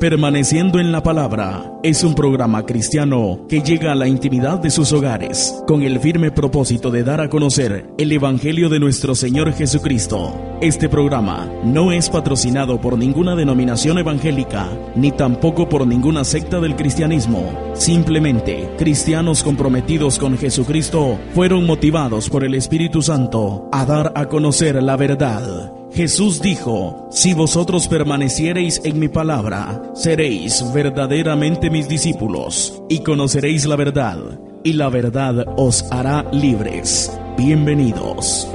Permaneciendo en la Palabra es un programa cristiano que llega a la intimidad de sus hogares con el firme propósito de dar a conocer el Evangelio de nuestro Señor Jesucristo. Este programa no es patrocinado por ninguna denominación evangélica ni tampoco por ninguna secta del cristianismo. Simplemente, cristianos comprometidos con Jesucristo fueron motivados por el Espíritu Santo a dar a conocer la verdad Jesús dijo, Si vosotros permaneciereis en mi palabra, seréis verdaderamente mis discípulos, y conoceréis la verdad, y la verdad os hará libres. Bienvenidos.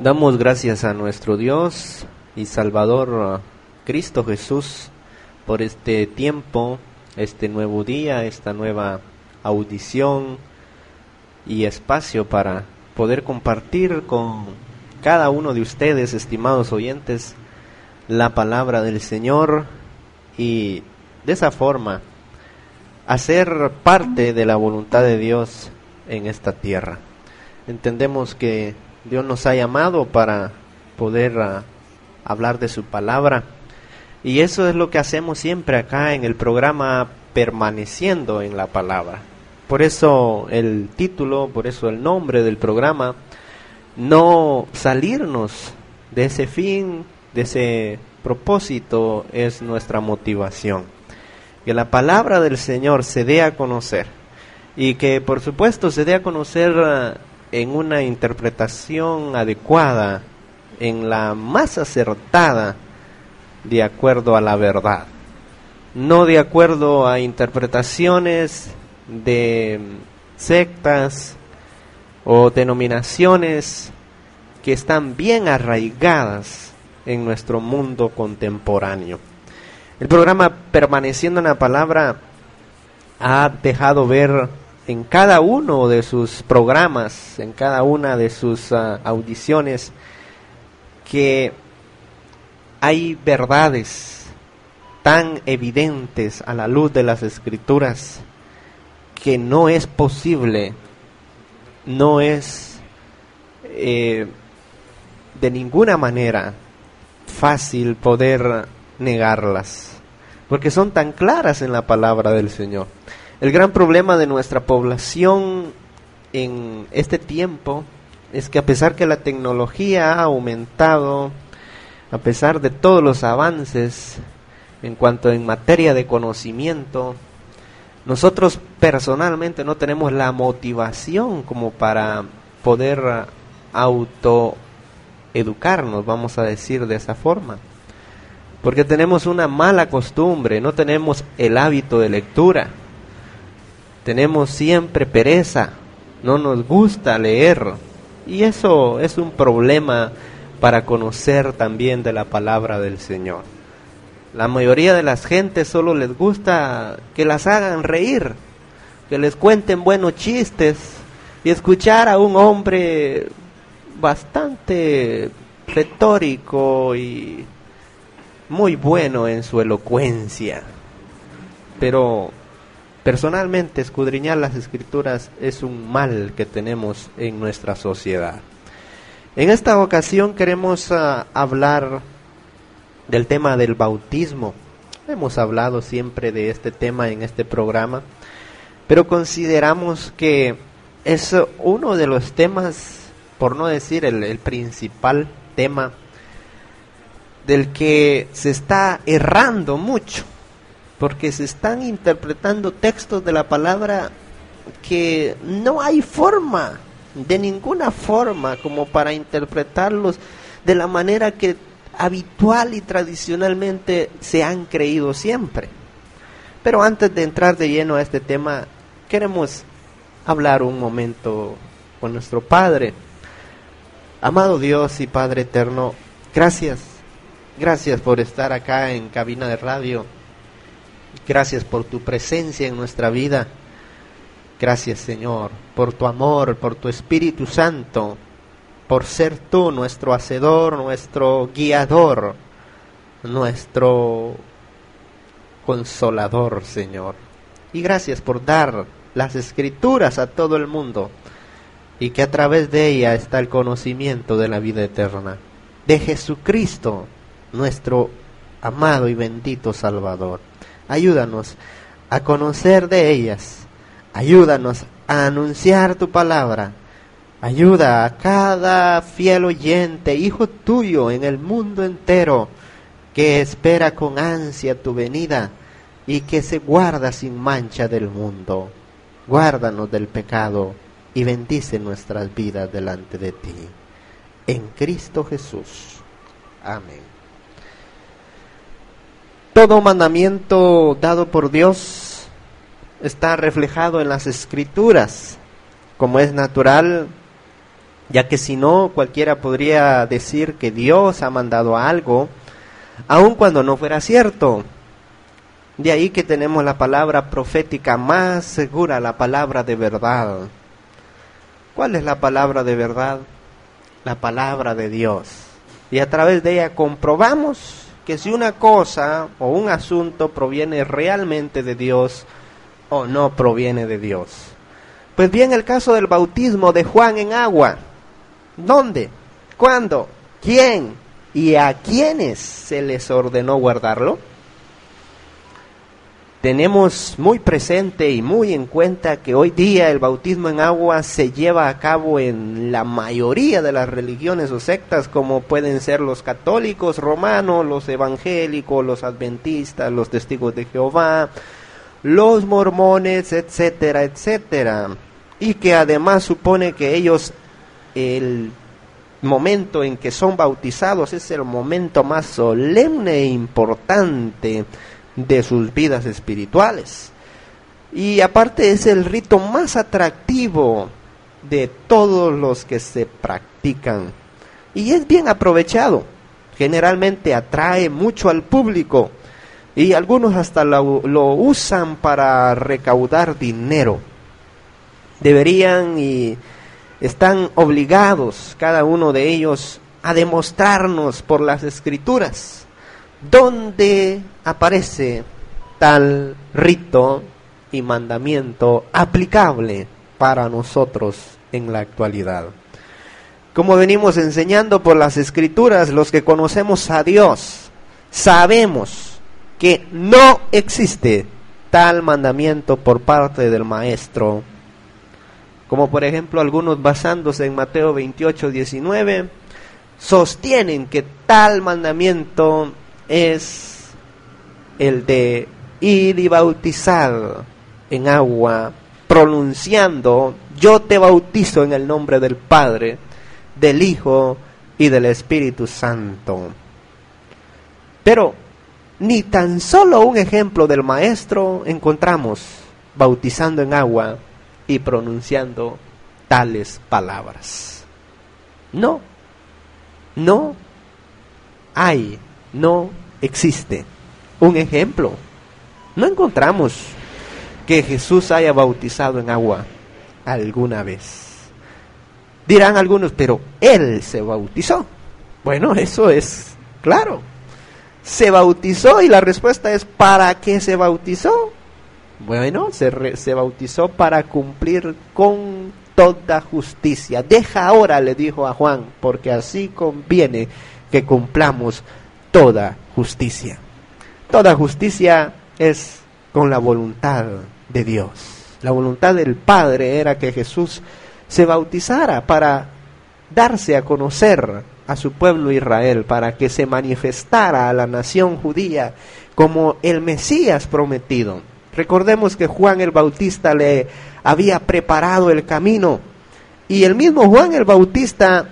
Damos gracias a nuestro Dios y Salvador Cristo Jesús por este tiempo este nuevo día, esta nueva audición y espacio para poder compartir con cada uno de ustedes, estimados oyentes, la palabra del Señor y de esa forma hacer parte de la voluntad de Dios en esta tierra. Entendemos que Dios nos ha llamado para poder ah, hablar de su palabra y eso es lo que hacemos siempre acá en el programa permaneciendo en la palabra. Por eso el título, por eso el nombre del programa, no salirnos de ese fin, de ese propósito es nuestra motivación. Que la palabra del Señor se dé a conocer y que por supuesto se dé a conocer eh, en una interpretación adecuada, en la más acertada de acuerdo a la verdad, no de acuerdo a interpretaciones de sectas o denominaciones que están bien arraigadas en nuestro mundo contemporáneo. El programa Permaneciendo en la Palabra ha dejado ver en cada uno de sus programas, en cada una de sus ah, audiciones, que hay verdades tan evidentes a la luz de las escrituras que no es posible, no es eh, de ninguna manera fácil poder negarlas, porque son tan claras en la palabra del Señor. El gran problema de nuestra población en este tiempo es que a pesar que la tecnología ha aumentado, a pesar de todos los avances en cuanto en materia de conocimiento, nosotros personalmente no tenemos la motivación como para poder autoeducarnos, vamos a decir de esa forma. Porque tenemos una mala costumbre, no tenemos el hábito de lectura. Tenemos siempre pereza, no nos gusta leer. Y eso es un problema para conocer también de la palabra del Señor. La mayoría de las gentes solo les gusta que las hagan reír, que les cuenten buenos chistes y escuchar a un hombre bastante retórico y muy bueno en su elocuencia. Pero personalmente escudriñar las escrituras es un mal que tenemos en nuestra sociedad. En esta ocasión queremos ah, hablar del tema del bautismo. Hemos hablado siempre de este tema en este programa, pero consideramos que es uno de los temas, por no decir el, el principal tema, del que se está errando mucho, porque se están interpretando textos de la palabra que no hay forma de ninguna forma como para interpretarlos de la manera que habitual y tradicionalmente se han creído siempre. Pero antes de entrar de lleno a este tema, queremos hablar un momento con nuestro Padre. Amado Dios y Padre Eterno, gracias, gracias por estar acá en cabina de radio. Gracias por tu presencia en nuestra vida. Gracias Señor por tu amor, por tu Espíritu Santo, por ser tú nuestro hacedor, nuestro guiador, nuestro consolador, Señor. Y gracias por dar las escrituras a todo el mundo y que a través de ella está el conocimiento de la vida eterna, de Jesucristo, nuestro amado y bendito Salvador. Ayúdanos a conocer de ellas, ayúdanos a anunciar tu palabra, ayuda a cada fiel oyente, hijo tuyo en el mundo entero, que espera con ansia tu venida y que se guarda sin mancha del mundo. Guárdanos del pecado y bendice nuestras vidas delante de ti. En Cristo Jesús. Amén. Todo mandamiento dado por Dios está reflejado en las escrituras, como es natural, ya que si no cualquiera podría decir que Dios ha mandado algo, aun cuando no fuera cierto. De ahí que tenemos la palabra profética más segura, la palabra de verdad. ¿Cuál es la palabra de verdad? La palabra de Dios. Y a través de ella comprobamos que si una cosa o un asunto proviene realmente de Dios o no proviene de Dios. Pues bien, el caso del bautismo de Juan en agua. ¿Dónde? ¿Cuándo? ¿Quién? ¿Y a quiénes se les ordenó guardarlo? tenemos muy presente y muy en cuenta que hoy día el bautismo en agua se lleva a cabo en la mayoría de las religiones o sectas como pueden ser los católicos romanos, los evangélicos, los adventistas, los testigos de Jehová, los mormones, etcétera, etcétera. Y que además supone que ellos el momento en que son bautizados es el momento más solemne e importante de sus vidas espirituales. Y aparte es el rito más atractivo de todos los que se practican. Y es bien aprovechado. Generalmente atrae mucho al público. Y algunos hasta lo, usan para recaudar dinero. Deberían y están obligados cada uno de ellos a demostrarnos por las escrituras dónde aparece tal rito y mandamiento aplicable para nosotros en la actualidad. Como venimos enseñando por las escrituras, los que conocemos a Dios, sabemos que no existe tal mandamiento por parte del Maestro. Como por ejemplo algunos basándose en Mateo 28, 19, sostienen que tal mandamiento es el de ir y bautizar en agua, pronunciando, yo te bautizo en el nombre del Padre, del Hijo y del Espíritu Santo. Pero ni tan solo un ejemplo del Maestro encontramos bautizando en agua y pronunciando tales palabras. No, no hay, no existe un ejemplo. No encontramos que Jesús haya bautizado en agua alguna vez. Dirán algunos, pero Él se bautizó. Bueno, eso es claro. Se bautizó y la respuesta es, ¿para qué se bautizó? Bueno, se, se bautizó para cumplir con toda justicia. Deja ahora, le dijo a Juan, porque así conviene que cumplamos toda justicia. Toda justicia es con la voluntad de Dios. La voluntad del Padre era que Jesús se bautizara para darse a conocer a su pueblo Israel, para que se manifestara a la nación judía como el Mesías prometido. Recordemos que Juan el Bautista le había preparado el camino y el mismo Juan el Bautista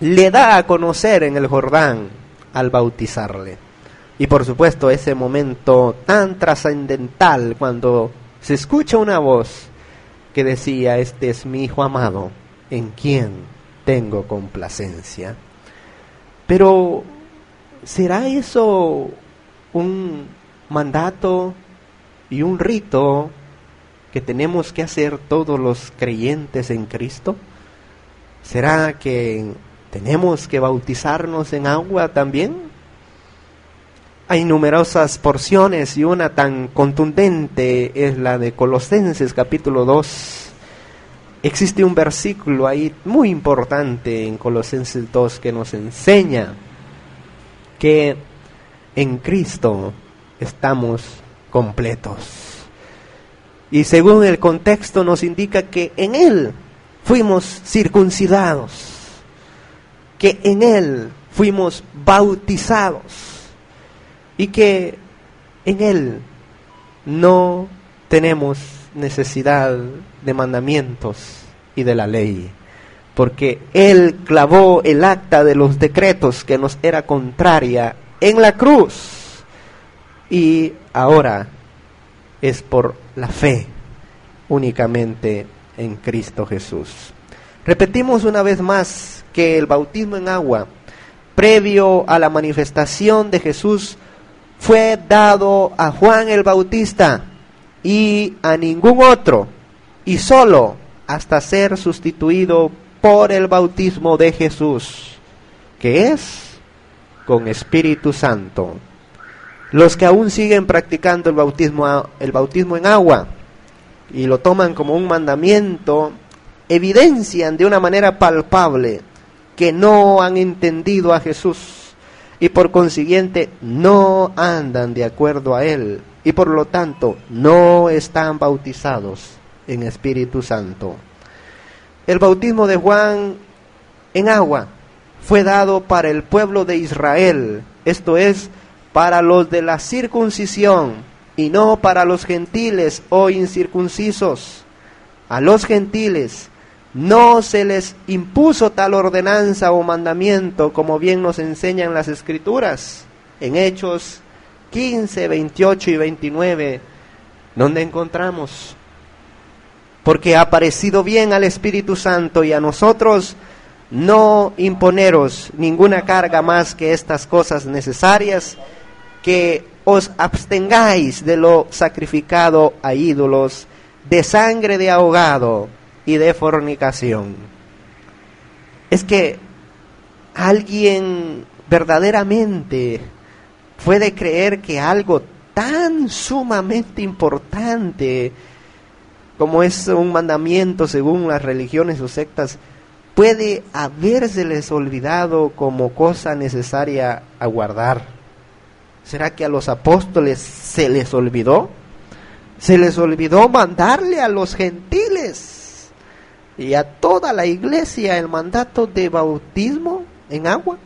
le da a conocer en el Jordán al bautizarle. Y por supuesto ese momento tan trascendental cuando se escucha una voz que decía, este es mi hijo amado, en quien tengo complacencia. Pero, ¿será eso un mandato y un rito que tenemos que hacer todos los creyentes en Cristo? ¿Será que ¿Tenemos que bautizarnos en agua también? Hay numerosas porciones y una tan contundente es la de Colosenses capítulo 2, existe un versículo ahí muy importante en Colosenses 2 que nos enseña que en Cristo estamos completos. Y según el contexto nos indica que en Él fuimos circuncidados, que en Él fuimos bautizados y que en Él no tenemos necesidad de mandamientos y de la ley, porque Él clavó el acta de los decretos que nos era contraria en la cruz y ahora es por la fe únicamente en Cristo Jesús. Repetimos una vez más que el bautismo en agua, previo a la manifestación de Jesús, fue dado a Juan el Bautista y a ningún otro, y solo hasta ser sustituido por el bautismo de Jesús, que es con Espíritu Santo. Los que aún siguen practicando el bautismo, el bautismo en agua y lo toman como un mandamiento, evidencian de una manera palpable que no han entendido a Jesús y por consiguiente no andan de acuerdo a Él y por lo tanto no están bautizados en Espíritu Santo. El bautismo de Juan en agua fue dado para el pueblo de Israel, esto es, para los de la circuncisión y no para los gentiles o incircuncisos. A los gentiles no se les impuso tal ordenanza o mandamiento como bien nos enseñan las escrituras en Hechos 15, 28 y 29, donde encontramos, porque ha parecido bien al Espíritu Santo y a nosotros no imponeros ninguna carga más que estas cosas necesarias, que os abstengáis de lo sacrificado a ídolos, de sangre de ahogado y de fornicación. Es que alguien verdaderamente puede creer que algo tan sumamente importante como es un mandamiento según las religiones o sectas, puede habérseles olvidado como cosa necesaria a guardar. ¿Será que a los apóstoles se les olvidó? Se les olvidó mandarle a los gentiles y a toda la iglesia el mandato de bautismo en agua.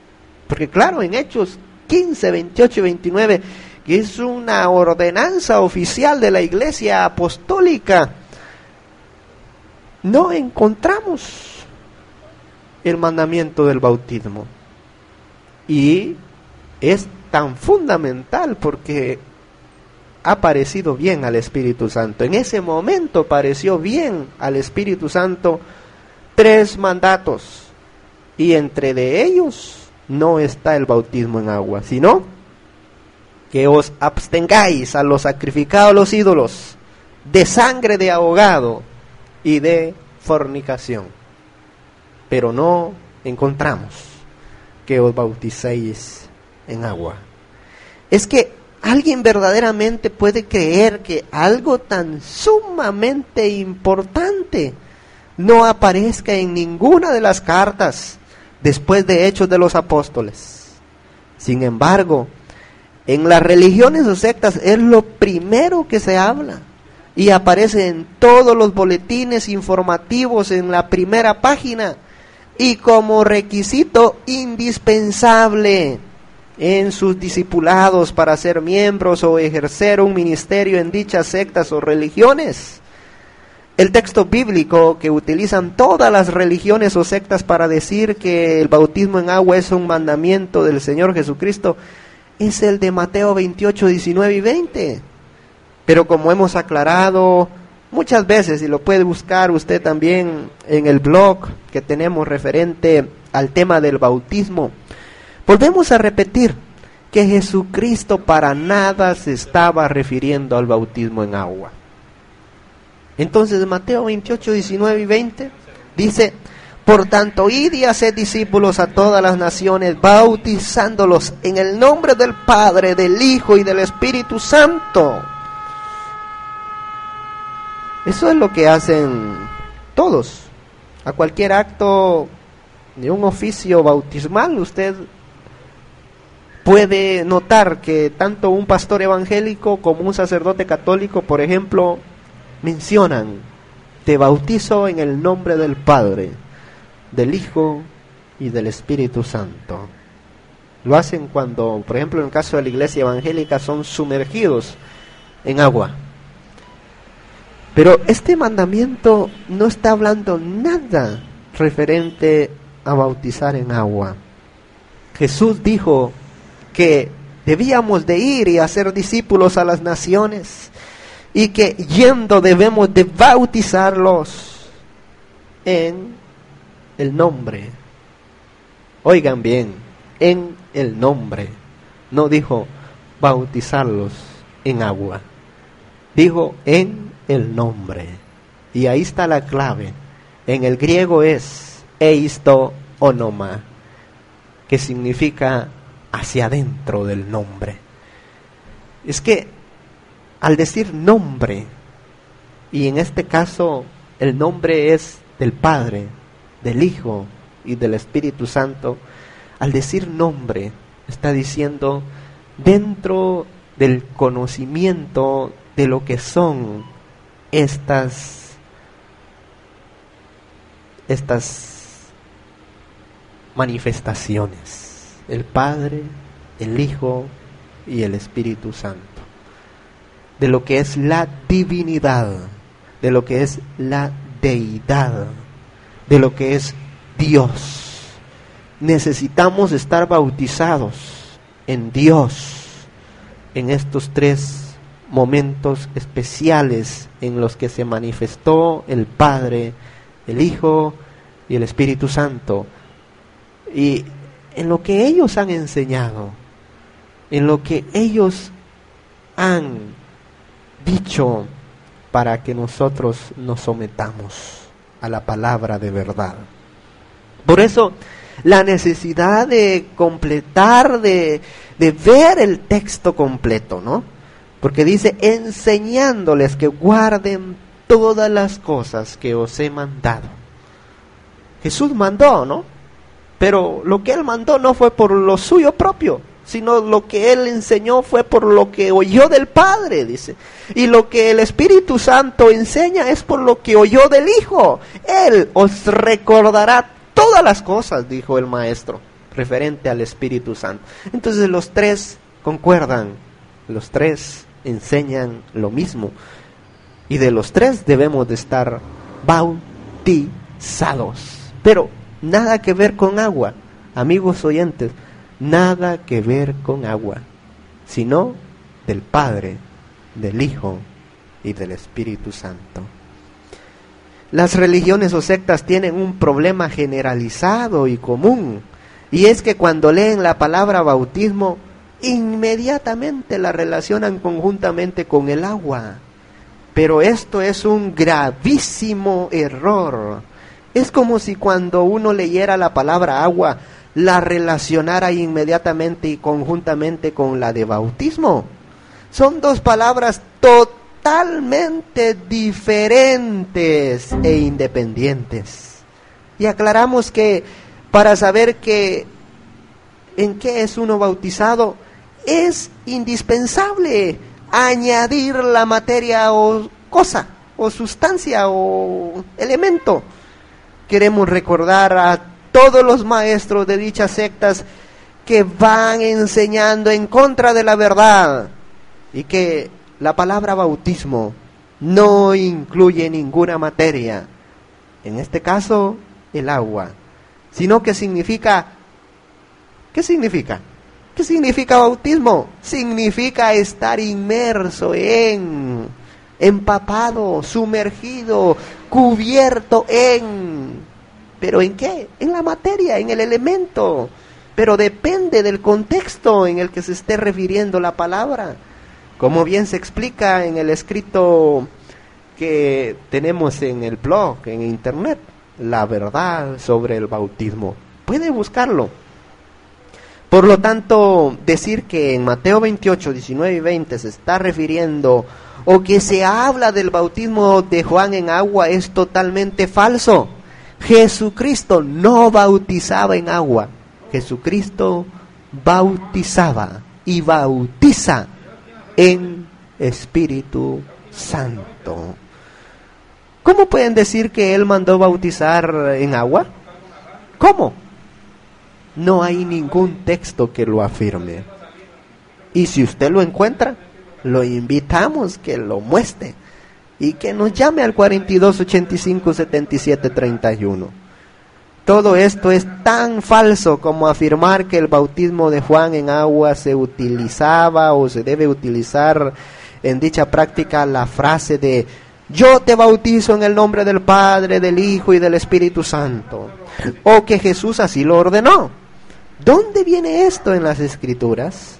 Porque claro, en Hechos 15, 28 y 29, que es una ordenanza oficial de la iglesia apostólica, no encontramos el mandamiento del bautismo. Y es tan fundamental porque ha parecido bien al Espíritu Santo. En ese momento pareció bien al Espíritu Santo tres mandatos y entre de ellos no está el bautismo en agua, sino que os abstengáis a los sacrificados a los ídolos de sangre de ahogado y de fornicación. Pero no encontramos que os bauticéis en agua. Es que alguien verdaderamente puede creer que algo tan sumamente importante no aparezca en ninguna de las cartas después de Hechos de los Apóstoles. Sin embargo, en las religiones o sectas es lo primero que se habla y aparece en todos los boletines informativos en la primera página y como requisito indispensable en sus discipulados para ser miembros o ejercer un ministerio en dichas sectas o religiones. El texto bíblico que utilizan todas las religiones o sectas para decir que el bautismo en agua es un mandamiento del Señor Jesucristo es el de Mateo 28, 19 y 20. Pero como hemos aclarado muchas veces, y lo puede buscar usted también en el blog que tenemos referente al tema del bautismo, volvemos a repetir que Jesucristo para nada se estaba refiriendo al bautismo en agua. Entonces Mateo 28, 19 y 20 dice, por tanto, id y haced discípulos a todas las naciones, bautizándolos en el nombre del Padre, del Hijo y del Espíritu Santo. Eso es lo que hacen todos a cualquier acto de un oficio bautismal, usted puede notar que tanto un pastor evangélico como un sacerdote católico, por ejemplo, mencionan, te bautizo en el nombre del Padre, del Hijo y del Espíritu Santo. Lo hacen cuando, por ejemplo, en el caso de la iglesia evangélica, son sumergidos en agua. Pero este mandamiento no está hablando nada referente a bautizar en agua. Jesús dijo que debíamos de ir y hacer discípulos a las naciones y que yendo debemos de bautizarlos en el nombre. Oigan bien, en el nombre. No dijo bautizarlos en agua. Dijo en el nombre. Y ahí está la clave. En el griego es eisto onoma, que significa hacia adentro del nombre. Es que al decir nombre, y en este caso el nombre es del Padre, del Hijo y del Espíritu Santo, al decir nombre está diciendo dentro del conocimiento de lo que son estas estas manifestaciones. El Padre, el Hijo y el Espíritu Santo. De lo que es la divinidad, de lo que es la deidad, de lo que es Dios. Necesitamos estar bautizados en Dios en estos tres momentos especiales en los que se manifestó el Padre, el Hijo y el Espíritu Santo. Y en lo que ellos han enseñado, en lo que ellos han dicho para que nosotros nos sometamos a la palabra de verdad. Por eso, la necesidad de completar, de, de ver el texto completo, ¿no? Porque dice, enseñándoles que guarden todas las cosas que os he mandado. Jesús mandó, ¿no? Pero lo que él mandó no fue por lo suyo propio, sino lo que él enseñó fue por lo que oyó del Padre, dice. Y lo que el Espíritu Santo enseña es por lo que oyó del Hijo. Él os recordará todas las cosas, dijo el Maestro, referente al Espíritu Santo. Entonces los tres concuerdan, los tres enseñan lo mismo. Y de los tres debemos de estar bautizados. Pero Nada que ver con agua, amigos oyentes, nada que ver con agua, sino del Padre, del Hijo y del Espíritu Santo. Las religiones o sectas tienen un problema generalizado y común, y es que cuando leen la palabra bautismo, inmediatamente la relacionan conjuntamente con el agua. Pero esto es un gravísimo error es como si cuando uno leyera la palabra agua, la relacionara inmediatamente y conjuntamente con la de bautismo. Son dos palabras totalmente diferentes e independientes. Y aclaramos que para saber que en qué es uno bautizado, es indispensable añadir la materia o cosa, o sustancia o elemento queremos recordar a todos los maestros de dichas sectas que van enseñando en contra de la verdad y que la palabra bautismo no incluye ninguna materia, en este caso el agua, sino que significa, ¿qué significa? ¿Qué significa bautismo? Significa estar inmerso en, empapado, sumergido, cubierto en. ¿Pero en qué? En la materia, en el elemento. Pero depende del contexto en el que se esté refiriendo la palabra. Como bien se explica en el escrito que tenemos en el blog, en internet, la verdad sobre el bautismo. Puede buscarlo. Por lo tanto, decir que en Mateo 28, 19 y 20 se está refiriendo o que se habla del bautismo de Juan en agua es totalmente falso. Jesucristo no bautizaba en agua. Jesucristo bautizaba y bautiza en Espíritu Santo. ¿Cómo pueden decir que Él mandó bautizar en agua? ¿Cómo? No hay ningún texto que lo afirme. Y si usted lo encuentra, lo invitamos que lo muestre y que nos llame al 42 85 77 31. Todo esto es tan falso como afirmar que el bautismo de Juan en agua se utilizaba o se debe utilizar en dicha práctica la frase de yo te bautizo en el nombre del Padre, del Hijo y del Espíritu Santo. O que Jesús así lo ordenó. ¿Dónde viene esto en las escrituras?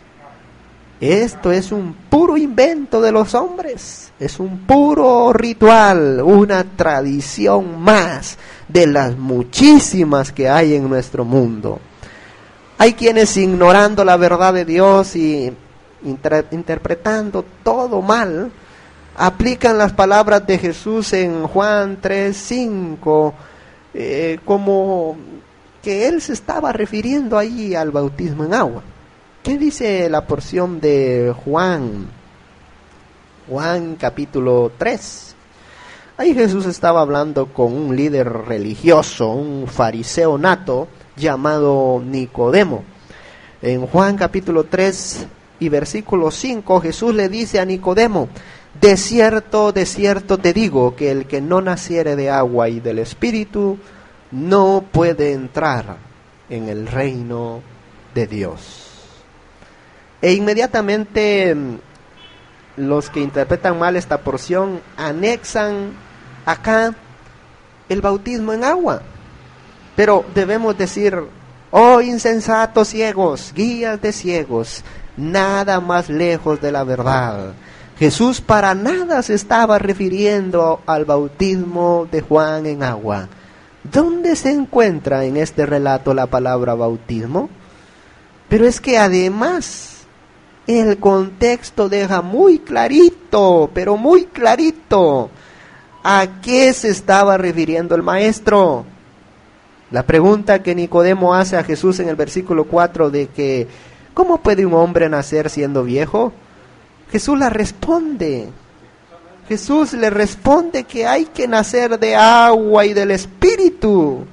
Esto es un puro invento de los hombres, es un puro ritual, una tradición más de las muchísimas que hay en nuestro mundo. Hay quienes ignorando la verdad de Dios y interpretando todo mal, aplican las palabras de Jesús en Juan 3, 5, eh, como que él se estaba refiriendo ahí al bautismo en agua. ¿Qué dice la porción de Juan? Juan capítulo 3. Ahí Jesús estaba hablando con un líder religioso, un fariseo nato llamado Nicodemo. En Juan capítulo 3 y versículo 5 Jesús le dice a Nicodemo, de cierto, de cierto te digo que el que no naciere de agua y del Espíritu no puede entrar en el reino de Dios. E inmediatamente mm, los que interpretan mal esta porción anexan acá el bautismo en agua. Pero debemos decir, oh insensatos ciegos, guías de ciegos, nada más lejos de la verdad. Jesús para nada se estaba refiriendo al bautismo de Juan en agua. ¿Dónde se encuentra en este relato la palabra bautismo? Pero es que además el contexto deja muy clarito, pero muy clarito, a qué se estaba refiriendo el maestro. La pregunta que Nicodemo hace a Jesús en el versículo 4 de que, ¿cómo puede un hombre nacer siendo viejo? Jesús la responde. Jesús le responde que hay que nacer de agua y del Espíritu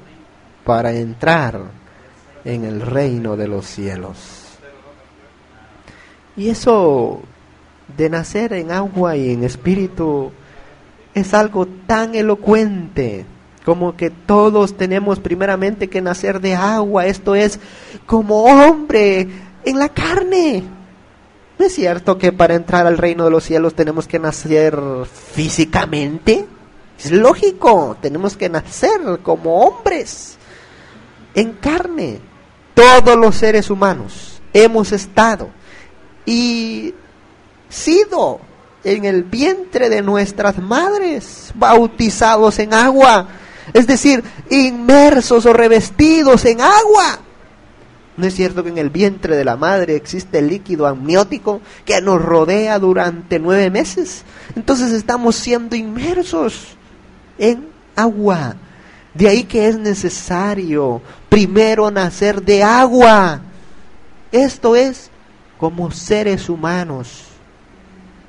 para entrar en el reino de los cielos. Y eso de nacer en agua y en espíritu es algo tan elocuente como que todos tenemos primeramente que nacer de agua, esto es como hombre en la carne. ¿No es cierto que para entrar al reino de los cielos tenemos que nacer físicamente? Es lógico, tenemos que nacer como hombres en carne. Todos los seres humanos hemos estado y sido en el vientre de nuestras madres, bautizados en agua, es decir, inmersos o revestidos en agua. ¿No es cierto que en el vientre de la madre existe el líquido amniótico que nos rodea durante nueve meses? Entonces estamos siendo inmersos en agua. De ahí que es necesario primero nacer de agua. Esto es como seres humanos,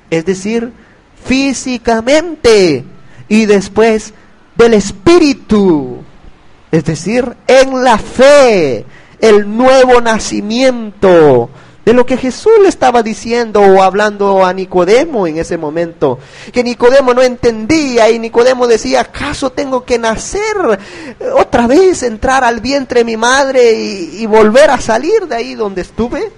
es decir, físicamente y después del espíritu, es decir, en la fe, el nuevo nacimiento, de lo que Jesús le estaba diciendo o hablando a Nicodemo en ese momento, que Nicodemo no entendía y Nicodemo decía, ¿acaso tengo que nacer otra vez, entrar al vientre de mi madre y, y volver a salir de ahí donde estuve?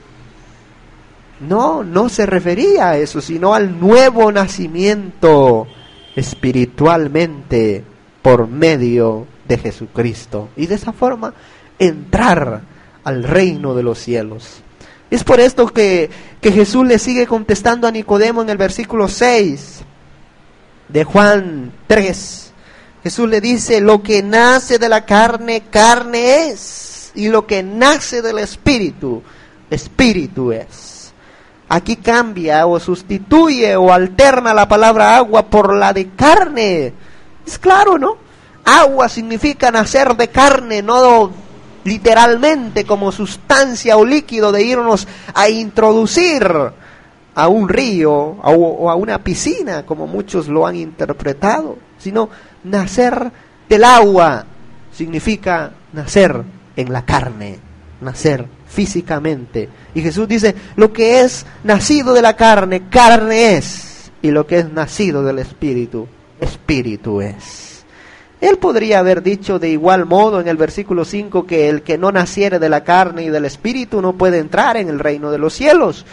No, no se refería a eso, sino al nuevo nacimiento espiritualmente por medio de Jesucristo. Y de esa forma entrar al reino de los cielos. Es por esto que, que Jesús le sigue contestando a Nicodemo en el versículo 6 de Juan 3. Jesús le dice, lo que nace de la carne, carne es. Y lo que nace del espíritu, espíritu es. Aquí cambia o sustituye o alterna la palabra agua por la de carne. Es claro, ¿no? agua significa nacer de carne, no literalmente como sustancia o líquido de irnos a introducir a un río o a una piscina, como muchos lo han interpretado, sino nacer del agua significa nacer en la carne, nacer físicamente. Y Jesús dice, lo que es nacido de la carne, carne es, y lo que es nacido del espíritu, espíritu es. Él podría haber dicho de igual modo en el versículo 5 que el que no naciere de la carne y del espíritu no puede entrar en el reino de los cielos.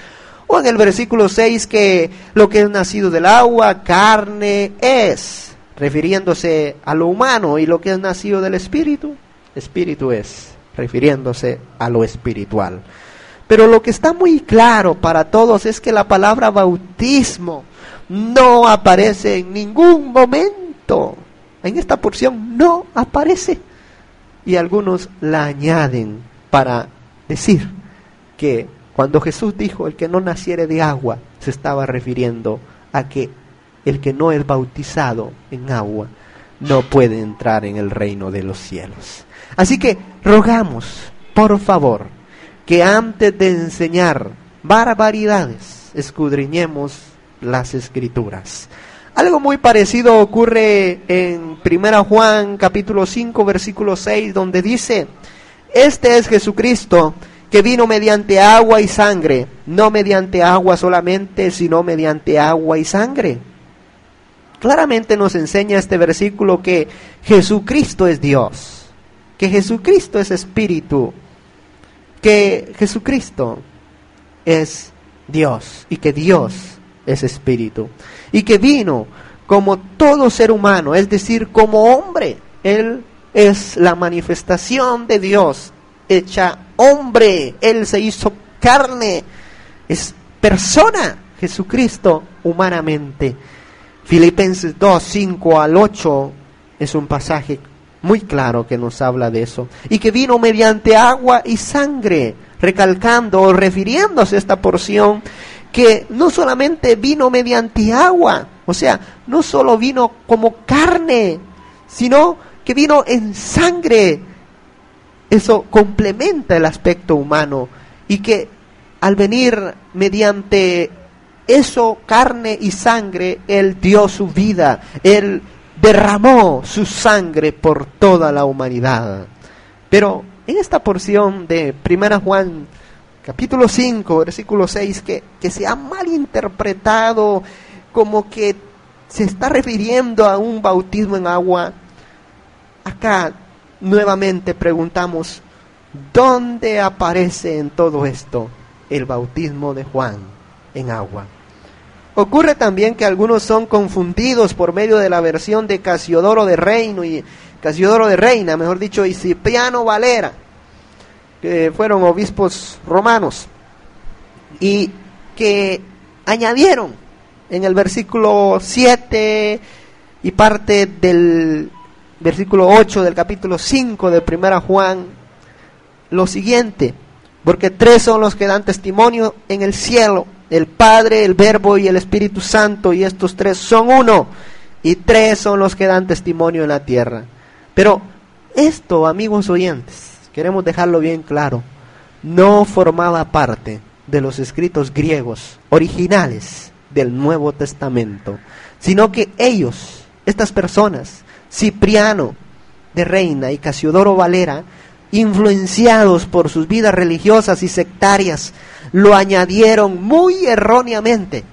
O en el versículo 6 que lo que es nacido del agua, carne es, refiriéndose a lo humano, y lo que es nacido del espíritu, espíritu es, refiriéndose a lo espiritual. Pero lo que está muy claro para todos es que la palabra bautismo no aparece en ningún momento. En esta porción no aparece. Y algunos la añaden para decir que cuando Jesús dijo el que no naciere de agua, se estaba refiriendo a que el que no es bautizado en agua no puede entrar en el reino de los cielos. Así que rogamos, por favor, que antes de enseñar barbaridades, escudriñemos las escrituras. Algo muy parecido ocurre en 1 Juan capítulo 5 versículo 6 donde dice, este es Jesucristo que vino mediante agua y sangre, no mediante agua solamente, sino mediante agua y sangre. Claramente nos enseña este versículo que Jesucristo es Dios, que Jesucristo es Espíritu, que Jesucristo es Dios y que Dios es Espíritu y que vino como todo ser humano, es decir, como hombre. Él es la manifestación de Dios hecha hombre, Él se hizo carne, es persona, Jesucristo humanamente. Filipenses 2, 5 al 8 es un pasaje muy claro que nos habla de eso. Y que vino mediante agua y sangre, recalcando o refiriéndose a esta porción, que no solamente vino mediante agua, o sea, no solo vino como carne, sino que vino en sangre, eso complementa el aspecto humano. Y que al venir mediante eso, carne y sangre, Él dio su vida, Él derramó su sangre por toda la humanidad. Pero en esta porción de 1 Juan capítulo 5, versículo 6, que, que se ha malinterpretado como que se está refiriendo a un bautismo en agua, acá nuevamente preguntamos, ¿dónde aparece en todo esto el bautismo de Juan en agua? Ocurre también que algunos son confundidos por medio de la versión de Casiodoro de Reino y Casiodoro de Reina, mejor dicho, y Cipriano Valera, que fueron obispos romanos y que añadieron en el versículo 7 y parte del versículo 8 del capítulo 5 de Primera Juan, lo siguiente, porque tres son los que dan testimonio en el cielo, el Padre, el Verbo y el Espíritu Santo, y estos tres son uno, y tres son los que dan testimonio en la tierra. Pero esto, amigos oyentes, queremos dejarlo bien claro, no formaba parte de los escritos griegos originales del Nuevo Testamento, sino que ellos, estas personas, Cipriano de Reina y Casiodoro Valera, influenciados por sus vidas religiosas y sectarias, lo añadieron muy erróneamente.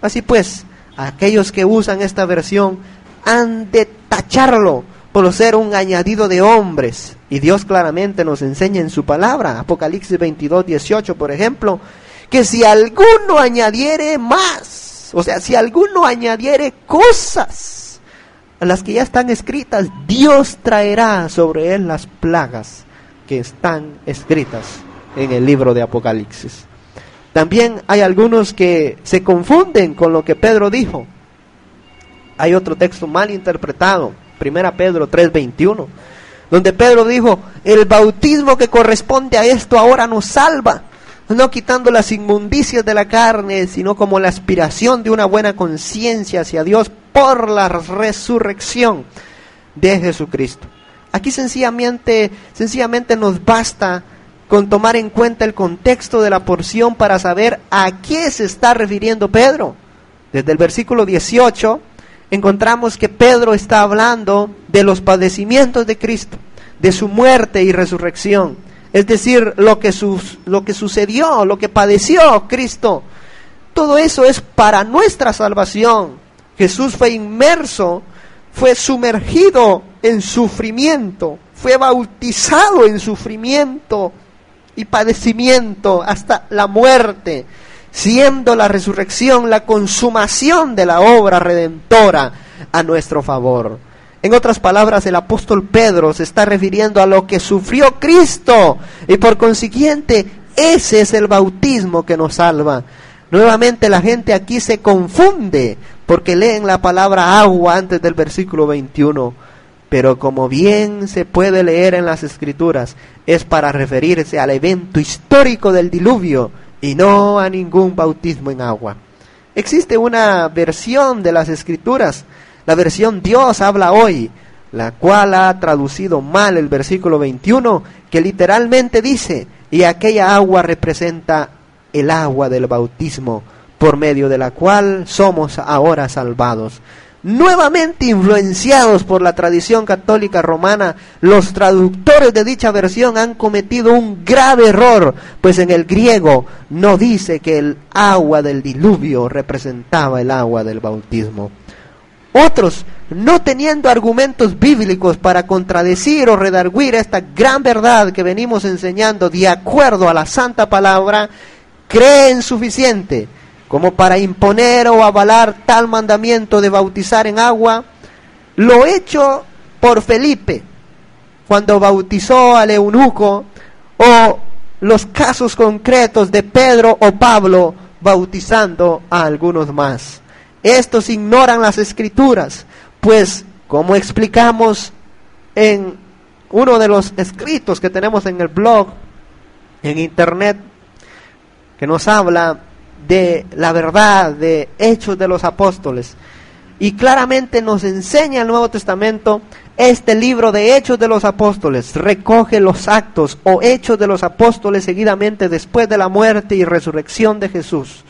Así pues, aquellos que usan esta versión han de tacharlo por ser un añadido de hombres. Y Dios claramente nos enseña en su palabra, Apocalipsis 22, 18, por ejemplo, que si alguno añadiere más, o sea, si alguno añadiere cosas, las que ya están escritas, Dios traerá sobre él las plagas que están escritas en el libro de Apocalipsis. También hay algunos que se confunden con lo que Pedro dijo. Hay otro texto mal interpretado, 1 Pedro 3:21, donde Pedro dijo, el bautismo que corresponde a esto ahora nos salva, no quitando las inmundicias de la carne, sino como la aspiración de una buena conciencia hacia Dios por la resurrección. de Jesucristo. Aquí sencillamente, sencillamente nos basta con tomar en cuenta el contexto de la porción para saber a qué se está refiriendo Pedro. Desde el versículo 18 encontramos que Pedro está hablando de los padecimientos de Cristo, de su muerte y resurrección. Es decir, lo que, lo que sucedió, lo que padeció Cristo. Todo eso es para nuestra salvación. Jesús fue inmerso, fue sumergido en sufrimiento, fue bautizado en sufrimiento y padecimiento hasta la muerte siendo la resurrección la consumación de la obra redentora a nuestro favor. En otras palabras, el apóstol Pedro se está refiriendo a lo que sufrió Cristo y por consiguiente ese es el bautismo que nos salva. Nuevamente la gente aquí se confunde porque leen la palabra agua antes del versículo 21. Pero como bien se puede leer en las escrituras, es para referirse al evento histórico del diluvio y no a ningún bautismo en agua. Existe una versión de las escrituras, la versión Dios habla hoy, la cual ha traducido mal el versículo 21, que literalmente dice, y aquella agua representa el agua del bautismo, por medio de la cual somos ahora salvados. Nuevamente influenciados por la tradición católica romana, los traductores de dicha versión han cometido un grave error, pues en el griego no dice que el agua del diluvio representaba el agua del bautismo. Otros, no teniendo argumentos bíblicos para contradecir o redarguir esta gran verdad que venimos enseñando de acuerdo a la santa palabra, creen suficiente como para imponer o avalar tal mandamiento de bautizar en agua, lo hecho por Felipe cuando bautizó al eunuco o los casos concretos de Pedro o Pablo bautizando a algunos más. Estos ignoran las escrituras, pues como explicamos en uno de los escritos que tenemos en el blog, en internet, que nos habla de la verdad, de hechos de los apóstoles. Y claramente nos enseña el Nuevo Testamento este libro de Hechos de los Apóstoles. Recoge los actos o hechos de los apóstoles seguidamente después de la muerte y resurrección de Jesús,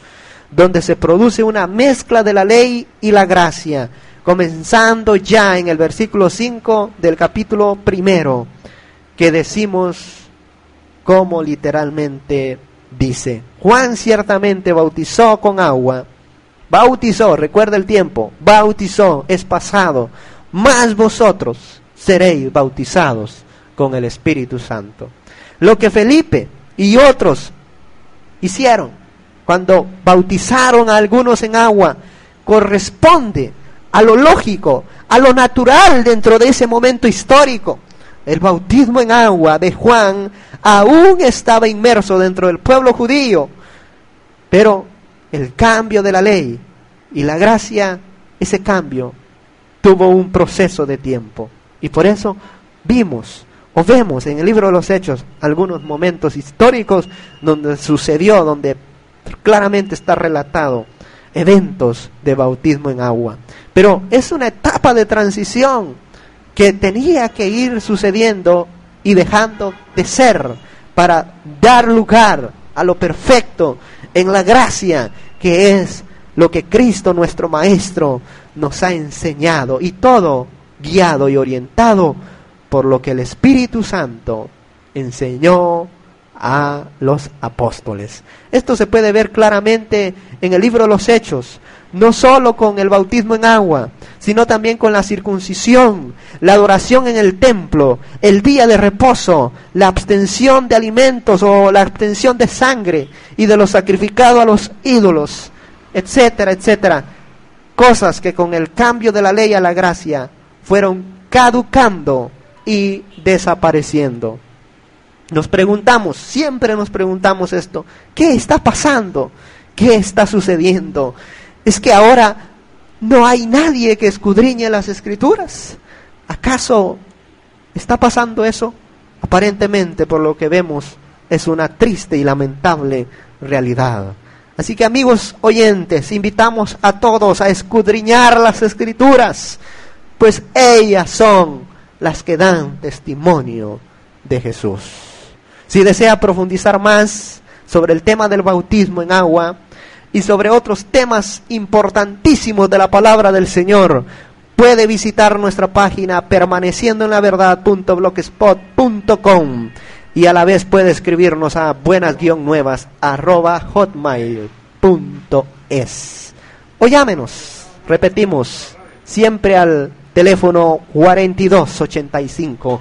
donde se produce una mezcla de la ley y la gracia, comenzando ya en el versículo 5 del capítulo primero, que decimos como literalmente dice, Juan ciertamente bautizó con agua, bautizó, recuerda el tiempo, bautizó, es pasado, más vosotros seréis bautizados con el Espíritu Santo. Lo que Felipe y otros hicieron cuando bautizaron a algunos en agua corresponde a lo lógico, a lo natural dentro de ese momento histórico. El bautismo en agua de Juan aún estaba inmerso dentro del pueblo judío, pero el cambio de la ley y la gracia, ese cambio tuvo un proceso de tiempo. Y por eso vimos o vemos en el libro de los Hechos algunos momentos históricos donde sucedió, donde claramente está relatado eventos de bautismo en agua. Pero es una etapa de transición que tenía que ir sucediendo y dejando de ser para dar lugar a lo perfecto en la gracia que es lo que Cristo nuestro Maestro nos ha enseñado y todo guiado y orientado por lo que el Espíritu Santo enseñó a los apóstoles. Esto se puede ver claramente en el libro de los Hechos, no solo con el bautismo en agua, sino también con la circuncisión, la adoración en el templo, el día de reposo, la abstención de alimentos o la abstención de sangre y de lo sacrificado a los ídolos, etcétera, etcétera. Cosas que con el cambio de la ley a la gracia fueron caducando y desapareciendo. Nos preguntamos, siempre nos preguntamos esto, ¿qué está pasando? ¿Qué está sucediendo? Es que ahora no hay nadie que escudriñe las escrituras. ¿Acaso está pasando eso? Aparentemente, por lo que vemos, es una triste y lamentable realidad. Así que amigos oyentes, invitamos a todos a escudriñar las escrituras pues ellas son las que dan testimonio de Jesús. Si desea profundizar más sobre el tema del bautismo en agua y sobre otros temas importantísimos de la palabra del Señor, puede visitar nuestra página permaneciendo en la verdad.blogspot.com y a la vez puede escribirnos a buenas-nuevas hotmail.es o llámenos, repetimos, siempre al teléfono 4285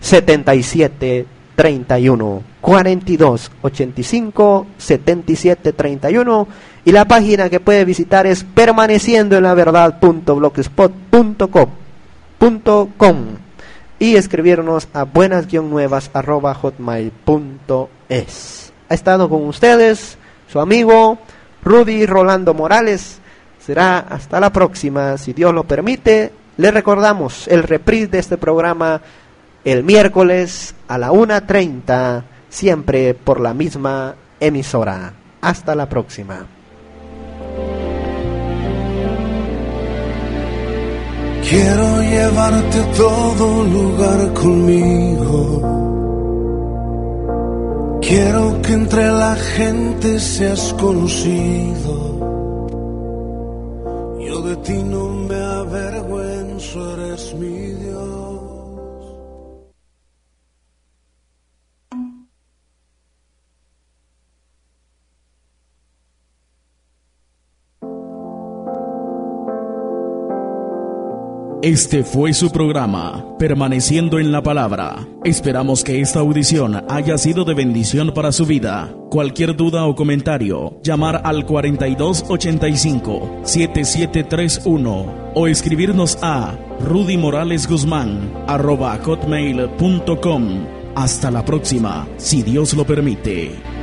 77 31 42 85 77 31 y la página que puede visitar es permaneciendo en la verdad.blogspot.com y escribirnos a buenas-nuevas arroba hotmail.es. Ha estado con ustedes su amigo Rudy Rolando Morales. Será hasta la próxima, si Dios lo permite. Le recordamos el reprise de este programa el miércoles a la 1.30, siempre por la misma emisora. Hasta la próxima. Quiero llevarte todo lugar conmigo. Quiero que entre la gente seas conocido. Yo de ti no me avergüenzo, eres mi Este fue su programa, Permaneciendo en la Palabra. Esperamos que esta audición haya sido de bendición para su vida. Cualquier duda o comentario, llamar al 4285-7731 o escribirnos a Rudy. Hasta la próxima, si Dios lo permite.